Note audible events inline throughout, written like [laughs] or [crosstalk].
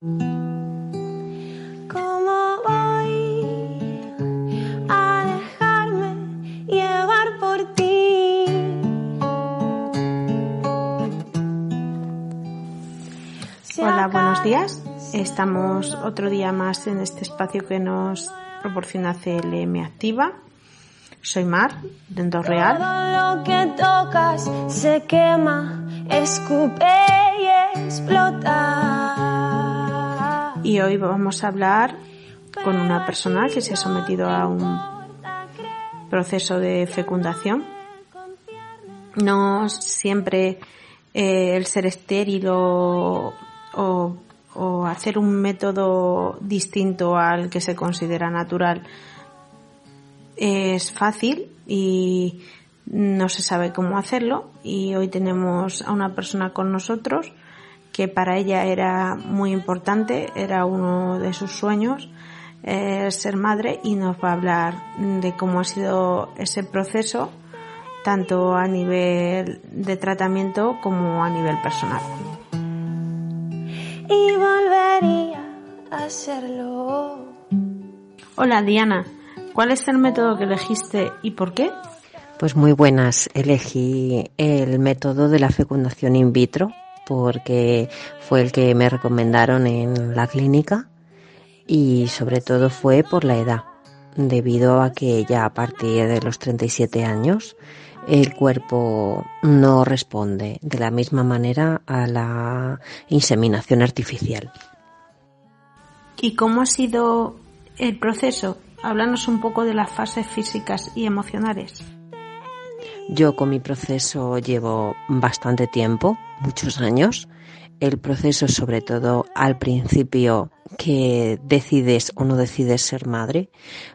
¿Cómo voy a dejarme llevar por ti? Hola, buenos días. Estamos otro día más en este espacio que nos proporciona CLM Activa. Soy Mar, de Entorno Real. Todo lo que tocas se quema, escupe y explota. Hoy vamos a hablar con una persona que se ha sometido a un proceso de fecundación. No siempre eh, el ser estéril o, o hacer un método distinto al que se considera natural es fácil y no se sabe cómo hacerlo y hoy tenemos a una persona con nosotros que para ella era muy importante, era uno de sus sueños eh, ser madre y nos va a hablar de cómo ha sido ese proceso tanto a nivel de tratamiento como a nivel personal. Y volvería a hacerlo. Hola Diana, ¿cuál es el método que elegiste y por qué? Pues muy buenas. Elegí el método de la fecundación in vitro porque fue el que me recomendaron en la clínica y sobre todo fue por la edad, debido a que ya a partir de los 37 años el cuerpo no responde de la misma manera a la inseminación artificial. ¿Y cómo ha sido el proceso? Háblanos un poco de las fases físicas y emocionales. Yo con mi proceso llevo bastante tiempo, muchos años. El proceso, sobre todo al principio, que decides o no decides ser madre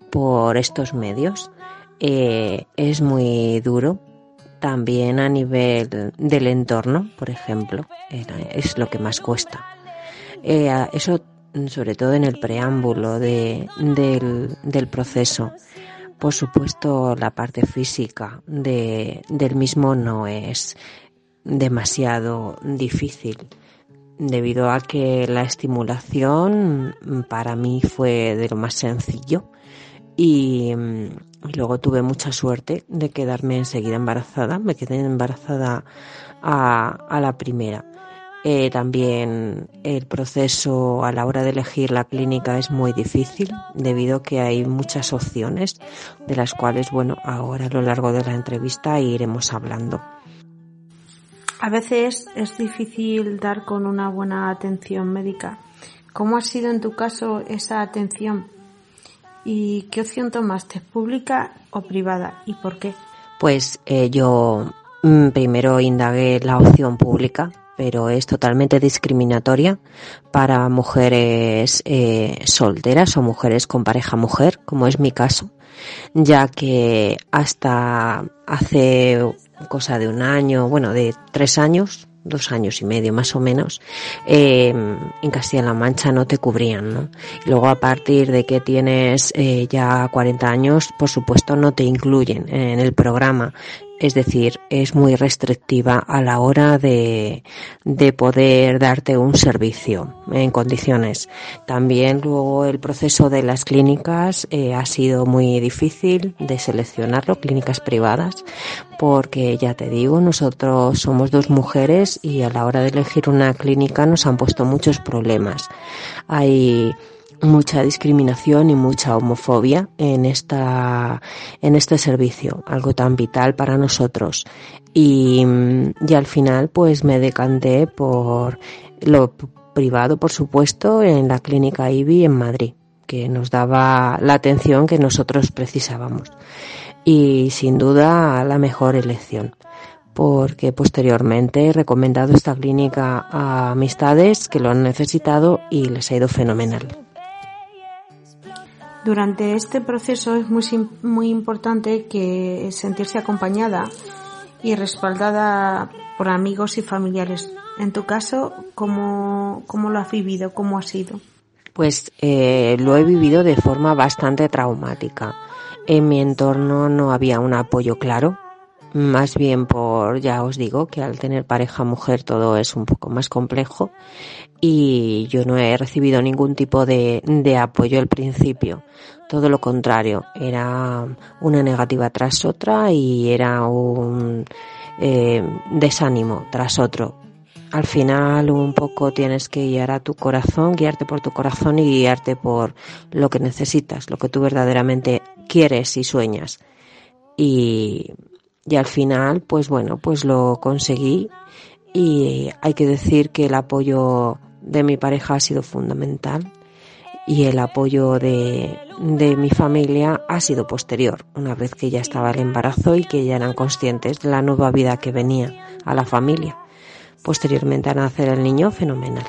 por estos medios, eh, es muy duro. También a nivel del entorno, por ejemplo, es lo que más cuesta. Eh, eso, sobre todo en el preámbulo de, del proceso. Por supuesto, la parte física de, del mismo no es demasiado difícil, debido a que la estimulación para mí fue de lo más sencillo y, y luego tuve mucha suerte de quedarme enseguida embarazada. Me quedé embarazada a, a la primera. Eh, también el proceso a la hora de elegir la clínica es muy difícil debido a que hay muchas opciones de las cuales, bueno, ahora a lo largo de la entrevista iremos hablando. A veces es difícil dar con una buena atención médica. ¿Cómo ha sido en tu caso esa atención? ¿Y qué opción tomaste, pública o privada? ¿Y por qué? Pues eh, yo mm, primero indagué la opción pública, pero es totalmente discriminatoria para mujeres eh, solteras o mujeres con pareja mujer, como es mi caso, ya que hasta hace cosa de un año, bueno, de tres años, dos años y medio más o menos, eh, en Castilla-La Mancha no te cubrían, ¿no? Y luego a partir de que tienes eh, ya 40 años, por supuesto no te incluyen en el programa. Es decir, es muy restrictiva a la hora de, de poder darte un servicio en condiciones. También luego el proceso de las clínicas eh, ha sido muy difícil de seleccionarlo, clínicas privadas, porque ya te digo, nosotros somos dos mujeres y a la hora de elegir una clínica nos han puesto muchos problemas. Hay mucha discriminación y mucha homofobia en esta en este servicio, algo tan vital para nosotros. Y, y al final pues me decanté por lo privado, por supuesto, en la clínica IBI en Madrid, que nos daba la atención que nosotros precisábamos. Y sin duda la mejor elección porque posteriormente he recomendado esta clínica a amistades que lo han necesitado y les ha ido fenomenal. Durante este proceso es muy, muy importante que sentirse acompañada y respaldada por amigos y familiares. En tu caso, ¿cómo, cómo lo has vivido? ¿Cómo ha sido? Pues eh, lo he vivido de forma bastante traumática. En mi entorno no había un apoyo claro. Más bien por, ya os digo, que al tener pareja mujer todo es un poco más complejo y yo no he recibido ningún tipo de, de apoyo al principio. Todo lo contrario, era una negativa tras otra y era un eh, desánimo tras otro. Al final un poco tienes que guiar a tu corazón, guiarte por tu corazón y guiarte por lo que necesitas, lo que tú verdaderamente quieres y sueñas. Y, y al final, pues bueno, pues lo conseguí y hay que decir que el apoyo de mi pareja ha sido fundamental y el apoyo de, de mi familia ha sido posterior, una vez que ya estaba el embarazo y que ya eran conscientes de la nueva vida que venía a la familia. Posteriormente a nacer el niño, fenomenal.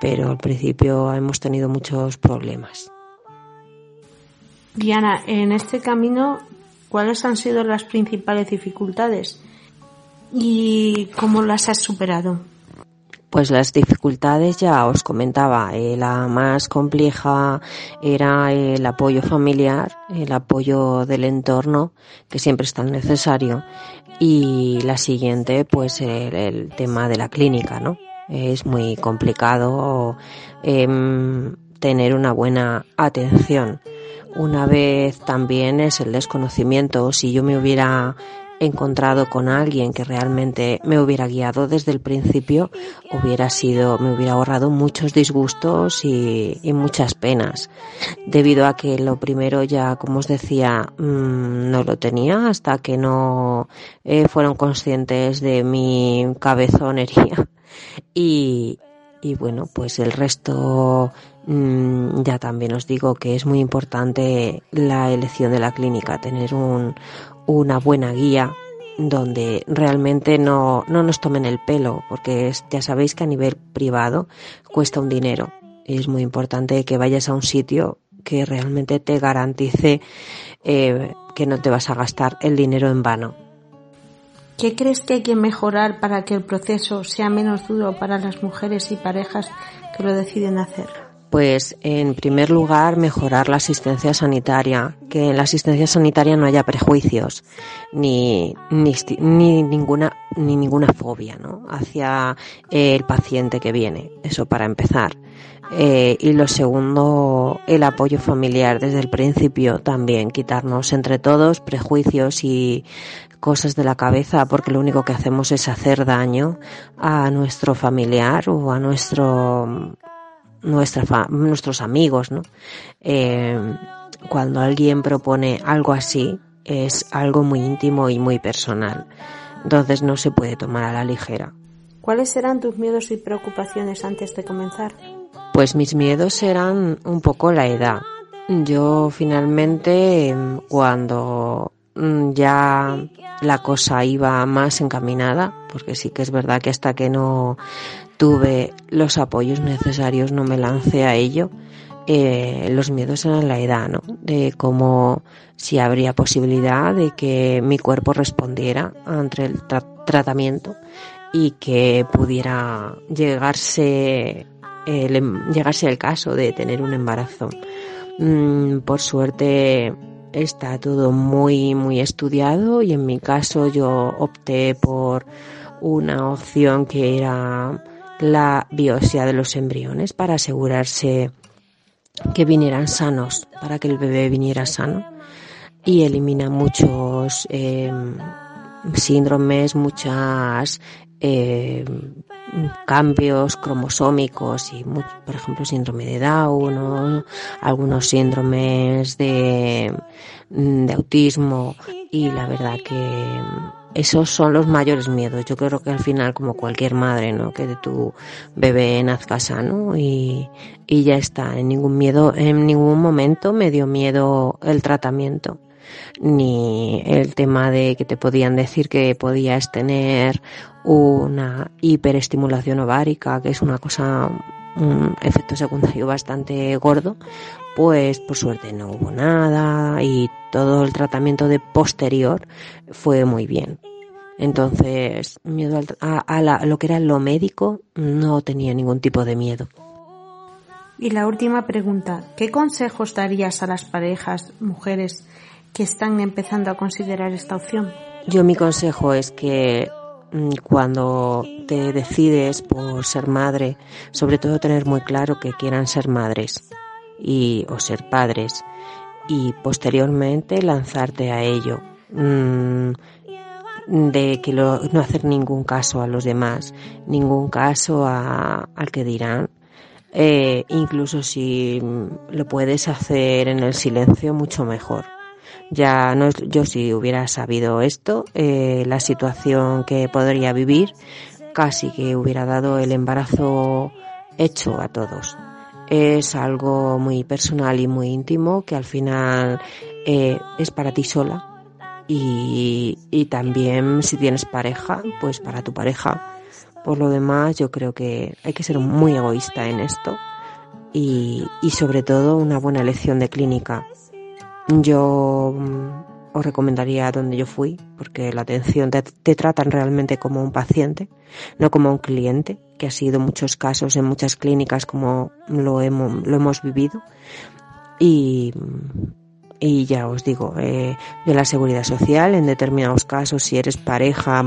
Pero al principio hemos tenido muchos problemas. Diana, en este camino, ¿cuáles han sido las principales dificultades y cómo las has superado? Pues las dificultades ya os comentaba, eh, la más compleja era el apoyo familiar, el apoyo del entorno, que siempre es tan necesario, y la siguiente, pues el, tema de la clínica, ¿no? Es muy complicado em, tener una buena atención. Una vez también es el desconocimiento. Si yo me hubiera encontrado con alguien que realmente me hubiera guiado desde el principio, hubiera sido, me hubiera ahorrado muchos disgustos y, muchas penas. Debido a que lo primero ya, como os decía, mm, no lo tenía hasta que no eh, fueron conscientes de mi cabezonería. [laughs] Y, y bueno, pues el resto mm, ya también os digo que es muy importante la elección de la clínica, tener un, una buena guía donde realmente no, no nos tomen el pelo, porque ya sabéis que a nivel privado cuesta un dinero. Es muy importante que vayas a un sitio que realmente te garantice eh, que no te vas a gastar el dinero en vano. ¿Qué crees que hay que mejorar para que el proceso sea menos duro para las mujeres y parejas que lo deciden hacer? Pues en primer lugar mejorar la asistencia sanitaria, que en la asistencia sanitaria no haya prejuicios ni, ni, ni ninguna ni ninguna fobia ¿no? hacia el paciente que viene, eso para empezar. Eh, y lo segundo, el apoyo familiar desde el principio también, quitarnos entre todos prejuicios y cosas de la cabeza porque lo único que hacemos es hacer daño a nuestro familiar o a nuestro nuestra nuestros amigos, ¿no? Eh, cuando alguien propone algo así, es algo muy íntimo y muy personal. Entonces no se puede tomar a la ligera. ¿Cuáles eran tus miedos y preocupaciones antes de comenzar? Pues mis miedos eran un poco la edad. Yo finalmente, cuando mm, ya la cosa iba más encaminada, porque sí que es verdad que hasta que no tuve los apoyos necesarios, no me lancé a ello. Eh, los miedos eran la edad, ¿no? De cómo si habría posibilidad de que mi cuerpo respondiera ante el tratamiento y que pudiera llegarse el, em, llegarse el caso de tener un embarazo. Mm, por suerte está todo muy muy estudiado y en mi caso yo opté por una opción que era la biopsia de los embriones para asegurarse que vinieran sanos, para que el bebé viniera sano. Y elimina muchos em, síndromes, muchas eh, cambios cromosómicos y, por ejemplo, síndrome de Down, algunos síndromes de, de autismo y la verdad que esos son los mayores miedos. Yo creo que al final, como cualquier madre, ¿no? Que de tu bebé nazca sano y, y ya está. En ningún miedo, en ningún momento me dio miedo el tratamiento. Ni el tema de que te podían decir que podías tener una hiperestimulación ovárica, que es una cosa, un efecto secundario bastante gordo, pues por suerte no hubo nada y todo el tratamiento de posterior fue muy bien. Entonces, miedo a, lo que era lo médico, no tenía ningún tipo de miedo. Y la última pregunta, ¿qué consejos darías a las parejas, mujeres, que están empezando a considerar esta opción? yo mi consejo es que mm, cuando te decides por ser madre, sobre todo tener muy claro que quieran ser madres y o ser padres y posteriormente lanzarte a ello. Mm, de que no hacer ningún caso a los demás, ningún caso a, al que dirán. Eh, incluso si lo puedes hacer en el silencio, mucho mejor. Ya no yo si hubiera sabido esto, eh, la situación que podría vivir, casi que hubiera dado el embarazo hecho a todos. Es algo muy personal y muy íntimo que al final eh, es para ti sola y, y también si tienes pareja, pues para tu pareja. Por lo demás, yo creo que hay que ser muy egoísta en esto y, y sobre todo una buena elección de clínica. Yo mm, os recomendaría donde yo fui, porque la atención te, tratan realmente como un paciente, no como un cliente, que ha sido muchos casos en muchas clínicas como lo hemos, lo hemos vivido. Y, y ya os digo, eh, de la seguridad social, en determinados casos, si eres pareja,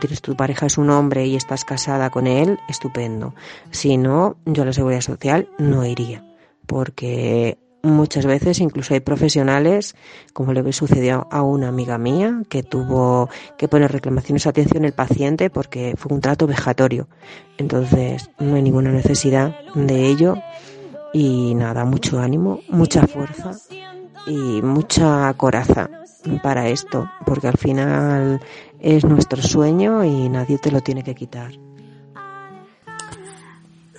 tienes tu pareja es un hombre y estás casada con él, estupendo. Si no, yo a la seguridad social no iría, porque muchas veces incluso hay profesionales, como le sucedió a una amiga mía, que tuvo que poner reclamaciones a atención el paciente porque fue un trato vejatorio. Entonces, no hay ninguna necesidad de ello. Y nada, mucho ánimo, mucha fuerza y mucha coraza para esto, porque al final es nuestro sueño y nadie te lo tiene que quitar.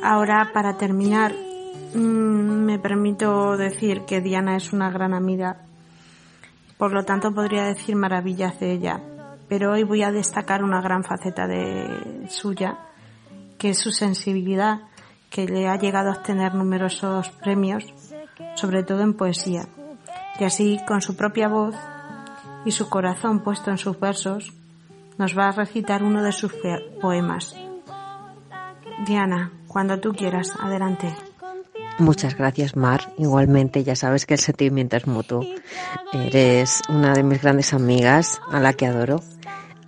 Ahora, para terminar, mm, me permito decir que Diana es una gran amiga, por lo tanto podría decir maravillas de ella, pero hoy voy a destacar una gran faceta de suya, que es su sensibilidad, que le ha llegado a obtener numerosos premios, sobre todo en poesía y así con su propia voz y su corazón puesto en sus versos, nos va a recitar uno de sus poemas. Diana, cuando tú quieras, adelante. Muchas gracias, Mar. Igualmente, ya sabes que el sentimiento es mutuo. Eres una de mis grandes amigas a la que adoro.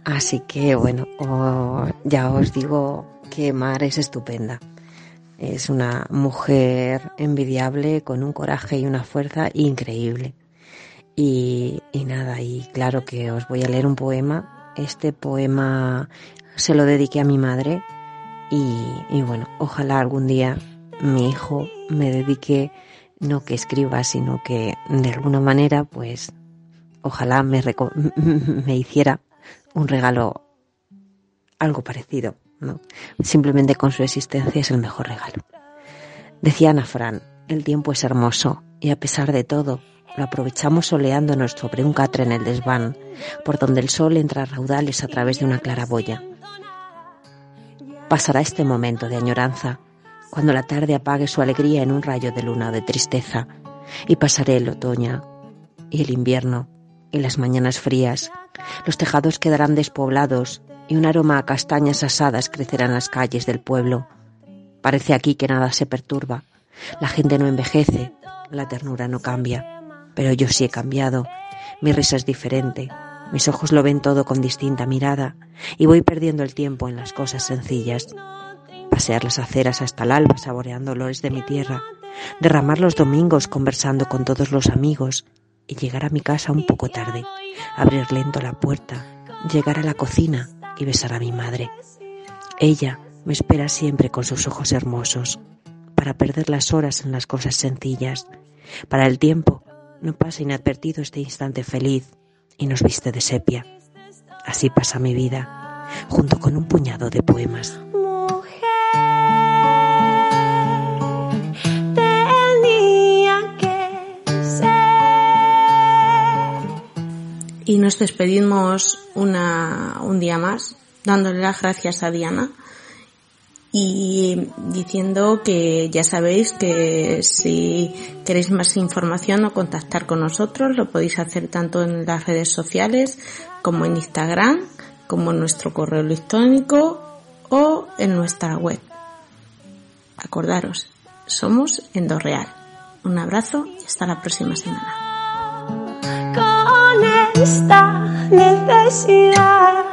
Así que, bueno, ya os digo que Mar es estupenda. Es una mujer envidiable, con un coraje y una fuerza increíble. Y, nada, y claro que os voy a leer un poema. Este poema se lo dediqué a mi madre y, bueno, ojalá algún día mi hijo me dedique, no que escriba, sino que de alguna manera, pues, ojalá me, [laughs] me hiciera un regalo algo parecido, ¿no? Simplemente con su existencia es el mejor regalo. Decía Ana Fran, el tiempo es hermoso y a pesar de todo, lo aprovechamos soleándonos sobre un catre en el desván, por donde el sol entra a raudales a través de una claraboya. Pasará este momento de añoranza, cuando la tarde apague su alegría en un rayo de luna de tristeza, y pasaré el otoño y el invierno y las mañanas frías. Los tejados quedarán despoblados y un aroma a castañas asadas crecerá en las calles del pueblo. Parece aquí que nada se perturba. La gente no envejece, la ternura no cambia pero yo sí he cambiado. Mi risa es diferente. Mis ojos lo ven todo con distinta mirada y voy perdiendo el tiempo en las cosas sencillas. Pasear las aceras hasta el alba saboreando olores de mi tierra, derramar los domingos conversando con todos los amigos y llegar a mi casa un poco tarde, abrir lento la puerta, llegar a la cocina y besar a mi madre. Ella me espera siempre con sus ojos hermosos, para perder las horas en las cosas sencillas, para el tiempo no pasa inadvertido este instante feliz y nos viste de sepia. Así pasa mi vida, junto con un puñado de poemas. Y nos despedimos una, un día más, dándole las gracias a Diana y diciendo que ya sabéis que si queréis más información o contactar con nosotros lo podéis hacer tanto en las redes sociales como en Instagram, como en nuestro correo electrónico o en nuestra web. Acordaros, somos Endorreal. Un abrazo y hasta la próxima semana. Necesidad. necesidad.